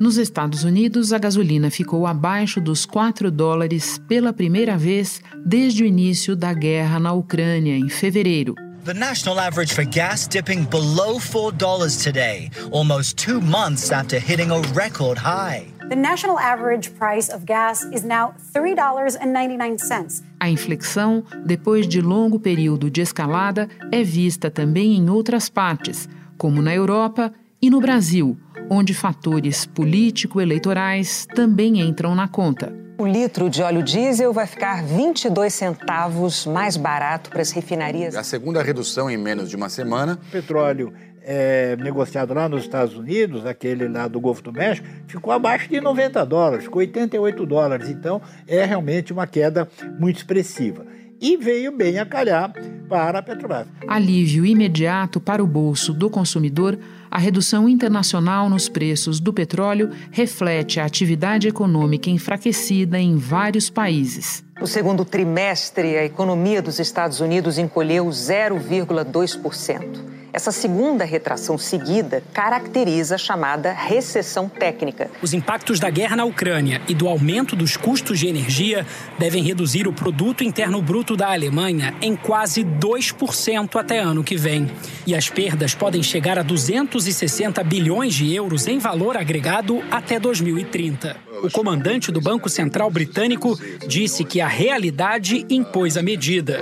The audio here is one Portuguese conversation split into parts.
Nos Estados Unidos, a gasolina ficou abaixo dos 4 dólares pela primeira vez desde o início da guerra na Ucrânia, em fevereiro. The national average for gas dipping below $4 today, almost two months after hitting a record high. The national average price of gas is now $3.99. A inflexão, depois de longo período de escalada, é vista também em outras partes, como na Europa e no Brasil, onde fatores político-eleitorais também entram na conta. O litro de óleo diesel vai ficar 22 centavos mais barato para as refinarias. A segunda redução em menos de uma semana. O petróleo é, negociado lá nos Estados Unidos, aquele lá do Golfo do México, ficou abaixo de 90 dólares, ficou 88 dólares. Então é realmente uma queda muito expressiva e veio bem a calhar para a Petrobras. Alívio imediato para o bolso do consumidor, a redução internacional nos preços do petróleo reflete a atividade econômica enfraquecida em vários países. No segundo trimestre, a economia dos Estados Unidos encolheu 0,2%. Essa segunda retração seguida caracteriza a chamada recessão técnica. Os impactos da guerra na Ucrânia e do aumento dos custos de energia devem reduzir o produto interno bruto da Alemanha em quase 2% até ano que vem. E as perdas podem chegar a 260 bilhões de euros em valor agregado até 2030. O comandante do Banco Central Britânico disse que a realidade impôs a medida.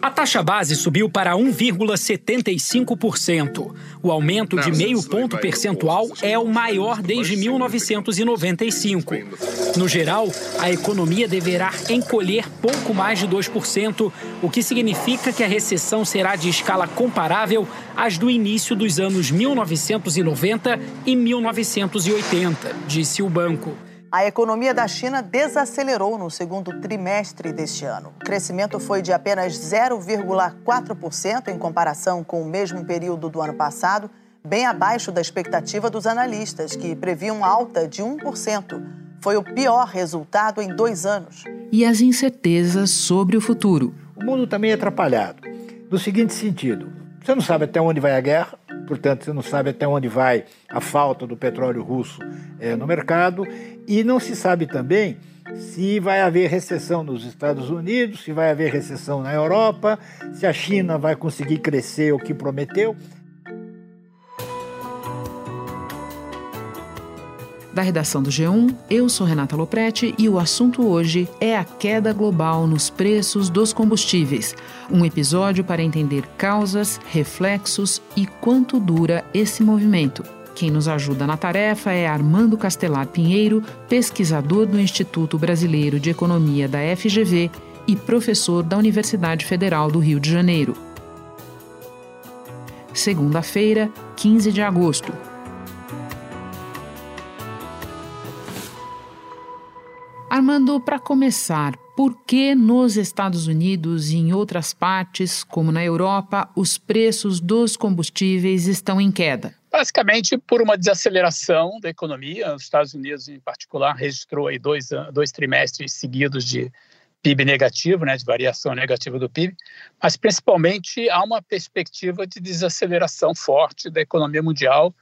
A taxa base subiu para 1,75%. O aumento de meio ponto percentual é o maior desde 1995. No geral, a economia deverá encolher pouco mais de 2%, o que significa que a recessão será de escala comparável às do início dos anos 1990 e 1980, disse o banco. A economia da China desacelerou no segundo trimestre deste ano. O crescimento foi de apenas 0,4% em comparação com o mesmo período do ano passado, bem abaixo da expectativa dos analistas, que previam alta de 1%. Foi o pior resultado em dois anos. E as incertezas sobre o futuro. O mundo também é atrapalhado. No seguinte sentido: você não sabe até onde vai a guerra, portanto, você não sabe até onde vai a falta do petróleo russo é, no mercado, e não se sabe também se vai haver recessão nos Estados Unidos, se vai haver recessão na Europa, se a China vai conseguir crescer o que prometeu. Da redação do G1, eu sou Renata Loprete e o assunto hoje é a queda global nos preços dos combustíveis. Um episódio para entender causas, reflexos e quanto dura esse movimento. Quem nos ajuda na tarefa é Armando Castelar Pinheiro, pesquisador do Instituto Brasileiro de Economia da FGV e professor da Universidade Federal do Rio de Janeiro. Segunda-feira, 15 de agosto. Armando, para começar, por que nos Estados Unidos e em outras partes, como na Europa, os preços dos combustíveis estão em queda? Basicamente por uma desaceleração da economia. Os Estados Unidos, em particular, registrou aí dois, dois trimestres seguidos de PIB negativo, né, de variação negativa do PIB, mas principalmente há uma perspectiva de desaceleração forte da economia mundial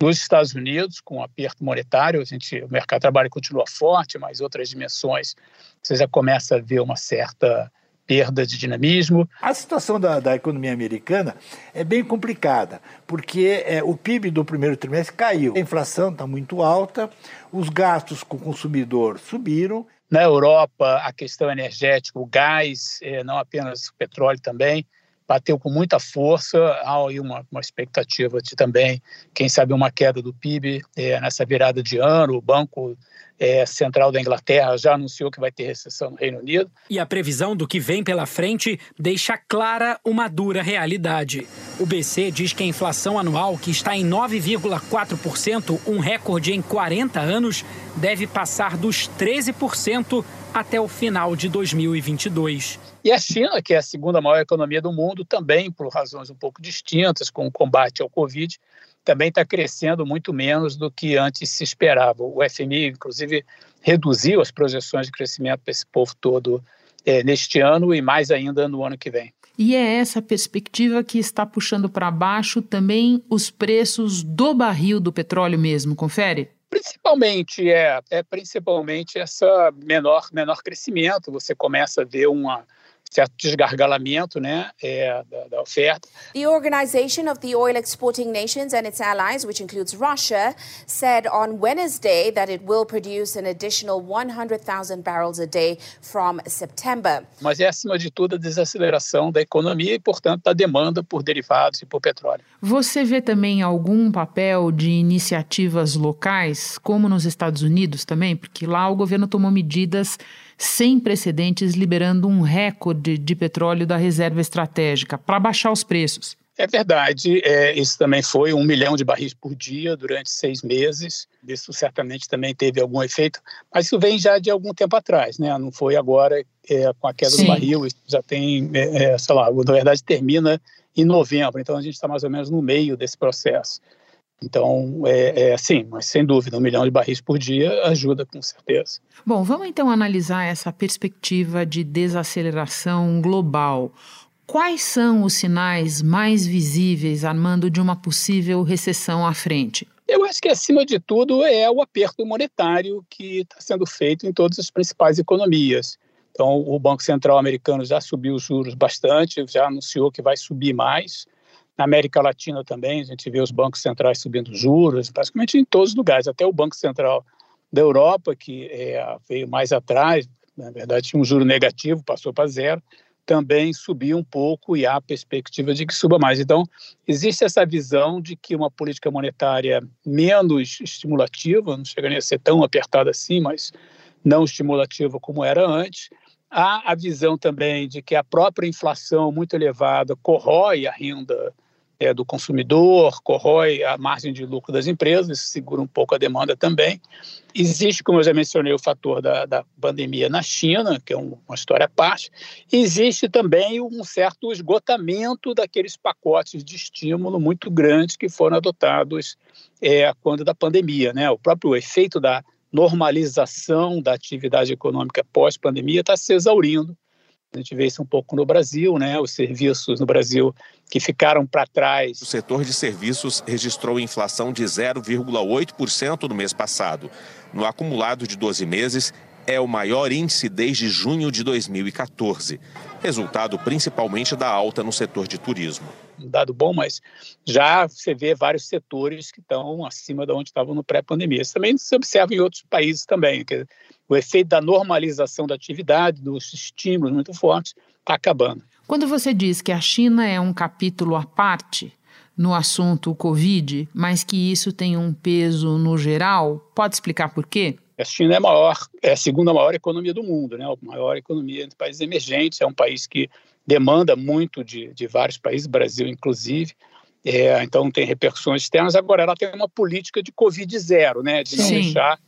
nos Estados Unidos, com um aperto monetário, a gente, o mercado de trabalho continua forte, mas outras dimensões você já começa a ver uma certa perda de dinamismo. A situação da, da economia americana é bem complicada, porque é, o PIB do primeiro trimestre caiu, a inflação está muito alta, os gastos com o consumidor subiram. Na Europa, a questão energética, o gás, é, não apenas o petróleo também, bateu com muita força. Há aí uma, uma expectativa de também, quem sabe, uma queda do PIB é, nessa virada de ano. O Banco é, Central da Inglaterra já anunciou que vai ter recessão no Reino Unido. E a previsão do que vem pela frente deixa clara uma dura realidade. O BC diz que a inflação anual, que está em 9,4%, um recorde em 40 anos, deve passar dos 13% até o final de 2022. E a China, que é a segunda maior economia do mundo, também por razões um pouco distintas, com o combate ao Covid, também está crescendo muito menos do que antes se esperava. O FMI, inclusive, reduziu as projeções de crescimento para esse povo todo é, neste ano e mais ainda no ano que vem. E é essa perspectiva que está puxando para baixo também os preços do barril do petróleo mesmo, confere? Principalmente é, é principalmente essa menor menor crescimento. Você começa a ver uma certo desgargalamento né, é, da, da, oferta. The Organization of the Oil Exporting Nations and its allies, which includes Russia, said on Wednesday that it will produce an additional 100,000 barrels a day from September. Mas é, acima de tudo, a desaceleração da economia e, portanto, da demanda por derivados e por petróleo. Você vê também algum papel de iniciativas locais, como nos Estados Unidos também? Porque lá o governo tomou medidas sem precedentes, liberando um recorde de petróleo da reserva estratégica para baixar os preços. É verdade, é, isso também foi um milhão de barris por dia durante seis meses. Isso certamente também teve algum efeito, mas isso vem já de algum tempo atrás, né? Não foi agora é, com a queda Sim. do barril, isso já tem, é, é, sei lá, na verdade termina em novembro, então a gente está mais ou menos no meio desse processo. Então, é, é assim, mas sem dúvida, um milhão de barris por dia ajuda com certeza. Bom, vamos então analisar essa perspectiva de desaceleração global. Quais são os sinais mais visíveis, Armando, de uma possível recessão à frente? Eu acho que, acima de tudo, é o aperto monetário que está sendo feito em todas as principais economias. Então, o Banco Central americano já subiu os juros bastante, já anunciou que vai subir mais. Na América Latina também, a gente vê os bancos centrais subindo juros, basicamente em todos os lugares, até o Banco Central da Europa, que é, veio mais atrás, na verdade tinha um juro negativo, passou para zero, também subiu um pouco e há perspectiva de que suba mais. Então, existe essa visão de que uma política monetária menos estimulativa, não chega nem a ser tão apertada assim, mas não estimulativa como era antes, Há a visão também de que a própria inflação muito elevada corrói a renda é, do consumidor, corrói a margem de lucro das empresas, segura um pouco a demanda também. Existe, como eu já mencionei, o fator da, da pandemia na China, que é um, uma história à parte. Existe também um certo esgotamento daqueles pacotes de estímulo muito grandes que foram adotados é, quando da pandemia. Né? O próprio efeito da normalização da atividade econômica pós-pandemia está se exaurindo a gente vê isso um pouco no Brasil, né? Os serviços no Brasil que ficaram para trás. O setor de serviços registrou inflação de 0,8% no mês passado. No acumulado de 12 meses, é o maior índice desde junho de 2014, resultado principalmente da alta no setor de turismo. Um dado bom, mas já você vê vários setores que estão acima de onde estavam no pré-pandemia. Isso também se observa em outros países também. Que o efeito da normalização da atividade, dos estímulos muito fortes, está acabando. Quando você diz que a China é um capítulo à parte no assunto Covid, mas que isso tem um peso no geral, pode explicar por quê? A China é a maior, é a segunda maior economia do mundo, né? A maior economia entre países emergentes. É um país que demanda muito de, de vários países, Brasil inclusive. É, então tem repercussões externas. Agora ela tem uma política de Covid zero, né? De não Sim. deixar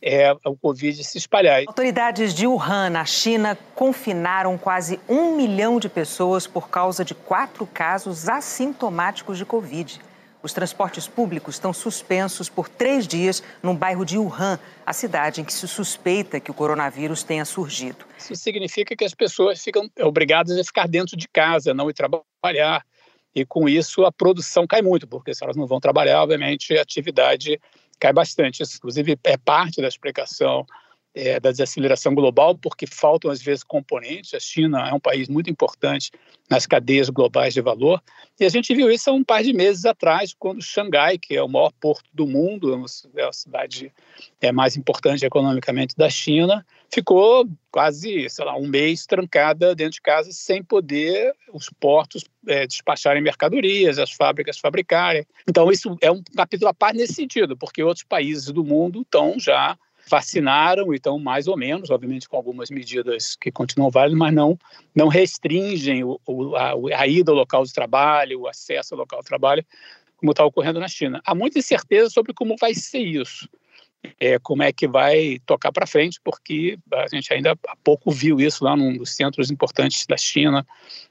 é, o Covid se espalhar. Autoridades de Wuhan, na China, confinaram quase um milhão de pessoas por causa de quatro casos assintomáticos de Covid. Os transportes públicos estão suspensos por três dias no bairro de Wuhan, a cidade em que se suspeita que o coronavírus tenha surgido. Isso significa que as pessoas ficam obrigadas a ficar dentro de casa, não ir trabalhar. E com isso a produção cai muito, porque se elas não vão trabalhar, obviamente a atividade cai bastante. Isso, inclusive, é parte da explicação é, da desaceleração global, porque faltam, às vezes, componentes. A China é um país muito importante nas cadeias globais de valor. E a gente viu isso há um par de meses atrás, quando Xangai, que é o maior porto do mundo, é a cidade é, mais importante economicamente da China, ficou quase, sei lá, um mês trancada dentro de casa, sem poder os portos é, despacharem mercadorias, as fábricas fabricarem. Então, isso é um capítulo à parte nesse sentido, porque outros países do mundo estão já vacinaram, então mais ou menos, obviamente com algumas medidas que continuam válidas, mas não, não restringem o, o, a, a, ida ao local de trabalho, o acesso ao local de trabalho, como está ocorrendo na China. Há muita incerteza sobre como vai ser isso, é, como é que vai tocar para frente, porque a gente ainda há pouco viu isso lá num dos centros importantes da China,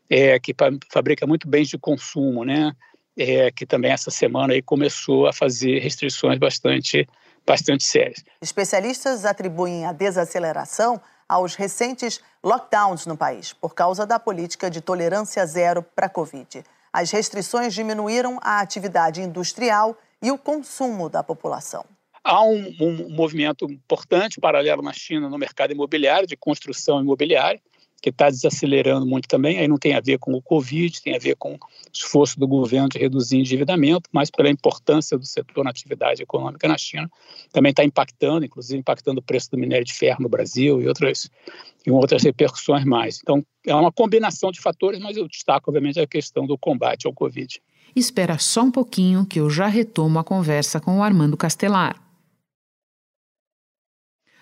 é, que fabrica muito bens de consumo, né? É, que também essa semana aí começou a fazer restrições bastante bastante sérias. Especialistas atribuem a desaceleração aos recentes lockdowns no país, por causa da política de tolerância zero para a Covid. As restrições diminuíram a atividade industrial e o consumo da população. Há um, um movimento importante paralelo na China no mercado imobiliário, de construção imobiliária, que está desacelerando muito também. Aí não tem a ver com o Covid, tem a ver com o esforço do governo de reduzir endividamento, mas pela importância do setor na atividade econômica na China, também está impactando, inclusive impactando o preço do minério de ferro no Brasil e outras, e outras repercussões mais. Então, é uma combinação de fatores, mas eu destaco, obviamente, a questão do combate ao Covid. Espera só um pouquinho que eu já retomo a conversa com o Armando Castelar.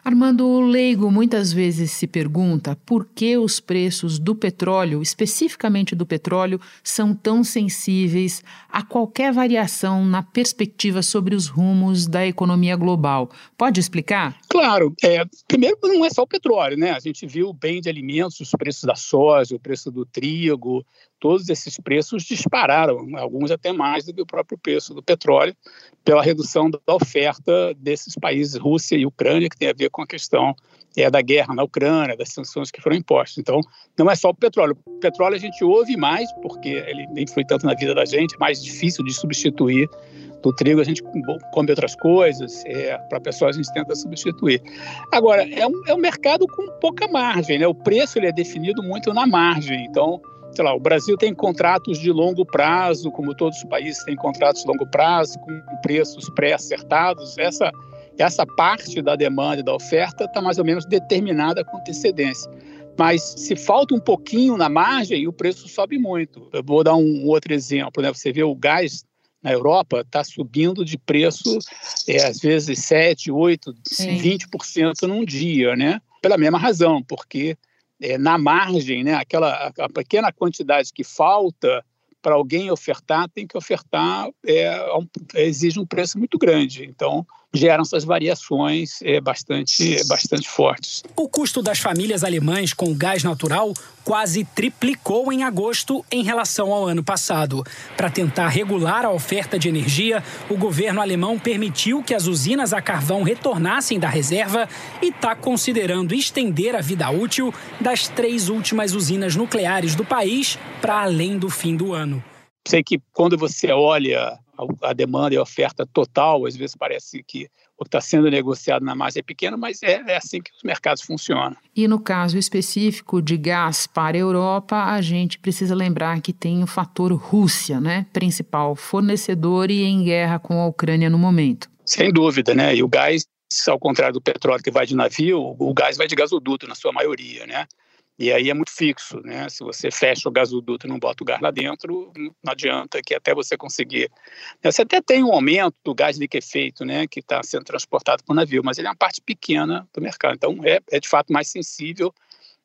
Armando, o leigo muitas vezes se pergunta por que os preços do petróleo, especificamente do petróleo, são tão sensíveis a qualquer variação na perspectiva sobre os rumos da economia global. Pode explicar? Claro. É, primeiro, não é só o petróleo, né? A gente viu o bem de alimentos, os preços da soja, o preço do trigo, todos esses preços dispararam, alguns até mais do que o próprio preço do petróleo, pela redução da oferta desses países, Rússia e Ucrânia, que tem a ver com a questão é, da guerra na Ucrânia, das sanções que foram impostas. Então, não é só o petróleo. O petróleo a gente ouve mais, porque ele influi tanto na vida da gente, é mais difícil de substituir. Do trigo a gente come outras coisas, é, para pessoas a gente tenta substituir. Agora, é um, é um mercado com pouca margem, né? o preço ele é definido muito na margem, então sei lá, o Brasil tem contratos de longo prazo, como todos os países têm contratos de longo prazo, com preços pré-acertados. Essa, essa parte da demanda e da oferta está mais ou menos determinada com antecedência. Mas se falta um pouquinho na margem, o preço sobe muito. Eu vou dar um outro exemplo. Né? Você vê o gás na Europa está subindo de preço, é, às vezes 7, 8, Sim. 20% num dia, né? Pela mesma razão, porque é, na margem, né, aquela a pequena quantidade que falta para alguém ofertar, tem que ofertar, é, exige um preço muito grande. Então, geram essas variações é, bastante, é, bastante fortes. O custo das famílias alemães com gás natural quase triplicou em agosto em relação ao ano passado. Para tentar regular a oferta de energia, o governo alemão permitiu que as usinas a carvão retornassem da reserva e está considerando estender a vida útil das três últimas usinas nucleares do país para além do fim do ano. Sei que quando você olha a, demanda e a oferta total, às vezes parece que o que está sendo negociado na margem é pequeno, mas é, é, assim que os mercados funcionam. E no caso específico de gás para a Europa, a gente precisa lembrar que tem o fator Rússia, né? Principal fornecedor e em guerra com a Ucrânia no momento. Sem dúvida, né? E o gás, ao contrário do petróleo que vai de navio, o gás vai de gasoduto na sua maioria, né? E aí é muito fixo, né? Se você fecha o gasoduto e não bota o gás lá dentro, não adianta que até você conseguir. Você até tem um aumento do gás liquefeito, né? Que está sendo transportado por navio, mas ele é uma parte pequena do mercado. Então é, é de fato mais sensível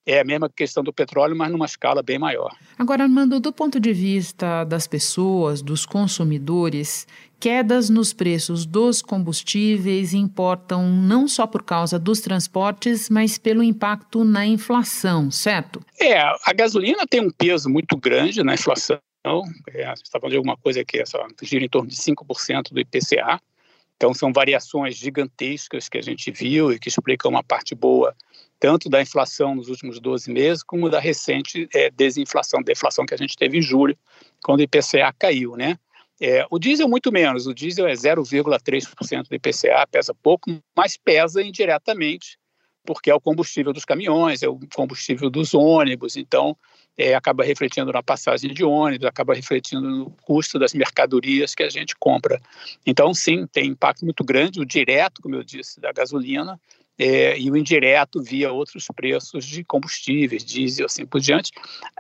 é a mesma questão do petróleo, mas numa escala bem maior. Agora, Armando, do ponto de vista das pessoas, dos consumidores, quedas nos preços dos combustíveis importam não só por causa dos transportes, mas pelo impacto na inflação, certo? É, a gasolina tem um peso muito grande na inflação. É, a gente está falando de alguma coisa que é só, gira em torno de 5% do IPCA. Então, são variações gigantescas que a gente viu e que explicam uma parte boa tanto da inflação nos últimos 12 meses, como da recente é, desinflação, deflação que a gente teve em julho, quando o IPCA caiu, né? É, o diesel muito menos, o diesel é 0,3% do IPCA, pesa pouco, mas pesa indiretamente, porque é o combustível dos caminhões, é o combustível dos ônibus, então é, acaba refletindo na passagem de ônibus, acaba refletindo no custo das mercadorias que a gente compra. Então, sim, tem impacto muito grande, o direto, como eu disse, da gasolina, é, e o indireto via outros preços de combustíveis, diesel, assim por diante.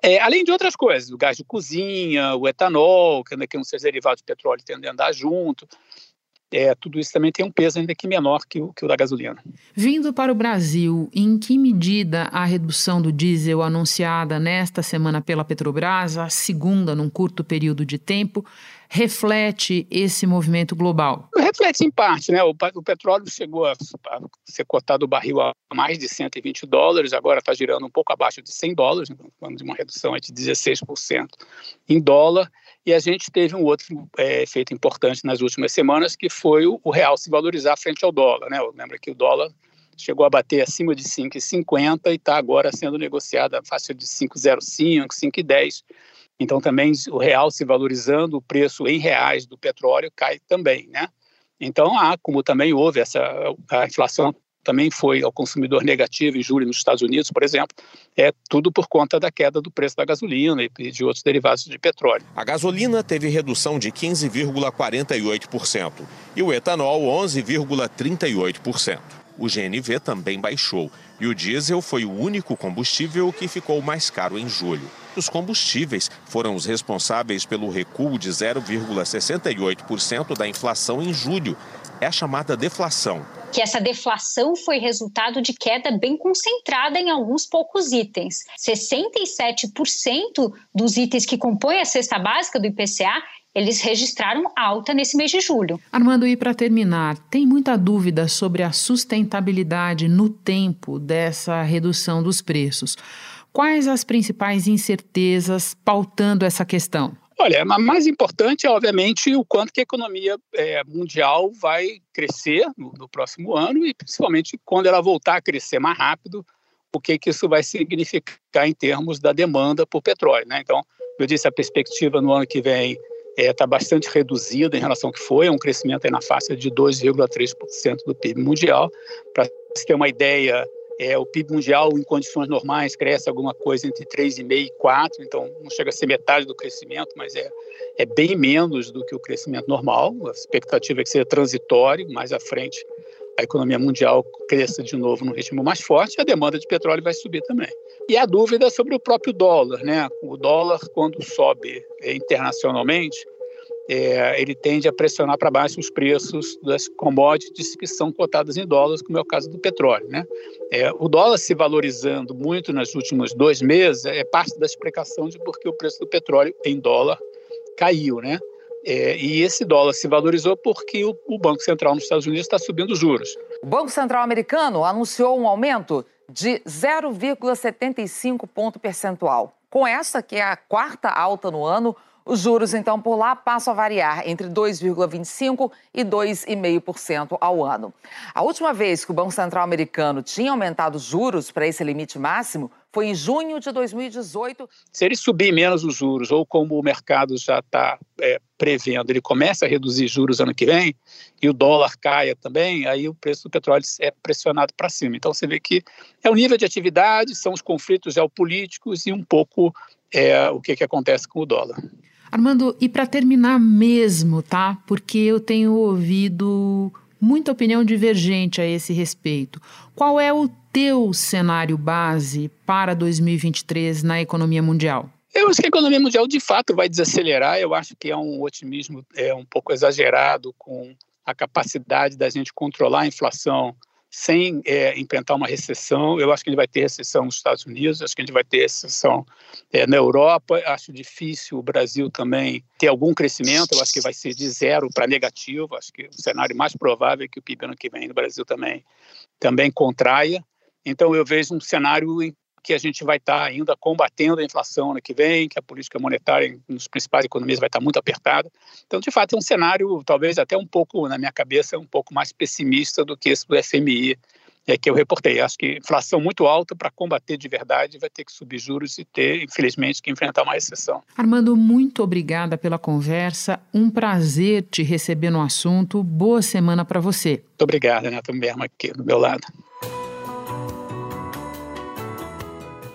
É, além de outras coisas, o gás de cozinha, o etanol, que, né, que não seja derivado de petróleo tende a andar junto. É, tudo isso também tem um peso ainda que menor que o, que o da gasolina. Vindo para o Brasil, em que medida a redução do diesel anunciada nesta semana pela Petrobras, a segunda num curto período de tempo, reflete esse movimento global? Reflete em parte, né? O, o petróleo chegou a, ser cotado o barril a mais de 120 dólares, agora está girando um pouco abaixo de 100 dólares, falando de uma redução de 16% em dólar. E a gente teve um outro é, efeito importante nas últimas semanas, que foi o, o, real se valorizar frente ao dólar. Né? Lembra que o dólar chegou a bater acima de 5,50 e está agora sendo negociado a faixa de 5,05, 5,10. Então também o real se valorizando, o preço em reais do petróleo cai também, né? Então, há, como também houve essa a inflação também foi ao consumidor negativo em julho nos Estados Unidos, por exemplo, é tudo por conta da queda do preço da gasolina e de outros derivados de petróleo. A gasolina teve redução de 15,48% e o etanol 11,38%. O GNV também baixou e o diesel foi o único combustível que ficou mais caro em julho. Os combustíveis foram os responsáveis pelo recuo de 0,68% da inflação em julho. É a chamada deflação. Que essa deflação foi resultado de queda bem concentrada em alguns poucos itens. 67% dos itens que compõem a cesta básica do IPCA eles registraram alta nesse mês de julho. Armando, e para terminar, tem muita dúvida sobre a sustentabilidade no tempo dessa redução dos preços. Quais as principais incertezas pautando essa questão? Olha, a mais importante é, obviamente, o quanto que a economia é, mundial vai crescer no, no, próximo ano e, principalmente, quando ela voltar a crescer mais rápido, o que, que isso vai significar em termos da demanda por petróleo. Né? Então, eu disse, a perspectiva no ano que vem está é, tá bastante reduzida em relação ao que foi, é um crescimento na faixa de 2,3% do PIB mundial. Para se ter uma ideia, é, o PIB mundial, em condições normais, cresce alguma coisa entre 3,5% e 4%, então não chega a ser metade do crescimento, mas é, é bem menos do que o crescimento normal. A expectativa é que seja transitório, mais à frente a economia mundial cresça de novo num ritmo mais forte, a demanda de petróleo vai subir também. E a dúvida sobre o próprio dólar, né? O dólar, quando sobe internacionalmente, é, ele tende a pressionar para baixo os preços das commodities que são cotadas em dólares, como é o caso do petróleo. Né? É, o dólar se valorizando muito nos últimos dois meses é parte da explicação de por que o preço do petróleo em dólar caiu. Né? É, e esse dólar se valorizou porque o, o Banco Central nos Estados Unidos está subindo os juros. O Banco Central americano anunciou um aumento de 0,75 ponto percentual. Com essa, que é a quarta alta no ano, os juros, então, por lá passam a variar entre 2,25% e 2,5% ao ano. A última vez que o Banco Central americano tinha aumentado os juros para esse limite máximo foi em junho de 2018. Se ele subir menos os juros, ou como o mercado já está é, prevendo, ele começa a reduzir juros ano que vem, e o dólar caia também, aí o preço do petróleo é pressionado para cima. Então você vê que é o nível de atividade, são os conflitos geopolíticos e um pouco é, o que, que acontece com o dólar. Armando, e para terminar mesmo, tá? Porque eu tenho ouvido muita opinião divergente a esse respeito. Qual é o teu cenário base para 2023 na economia mundial? Eu acho que a economia mundial de fato vai desacelerar. Eu acho que é um otimismo é, um pouco exagerado com a capacidade da gente controlar a inflação sem é, enfrentar uma recessão. Eu acho que a gente vai ter recessão nos Estados Unidos, acho que a gente vai ter recessão é, na Europa. Acho difícil o Brasil também ter algum crescimento. Eu acho que vai ser de zero para negativo. Acho que o cenário mais provável é que o PIB ano que vem no Brasil também, também contraia. Então, eu vejo um cenário em que a gente vai estar ainda combatendo a inflação ano que vem, que a política monetária nos principais economias vai estar muito apertada. Então, de fato, é um cenário talvez até um pouco, na minha cabeça, um pouco mais pessimista do que esse do FMI é, que eu reportei. Acho que inflação muito alta para combater de verdade vai ter que subir juros e ter, infelizmente, que enfrentar uma recessão. Armando, muito obrigada pela conversa. Um prazer te receber no assunto. Boa semana para você. Muito obrigado, Renato Mesmo aqui do meu lado.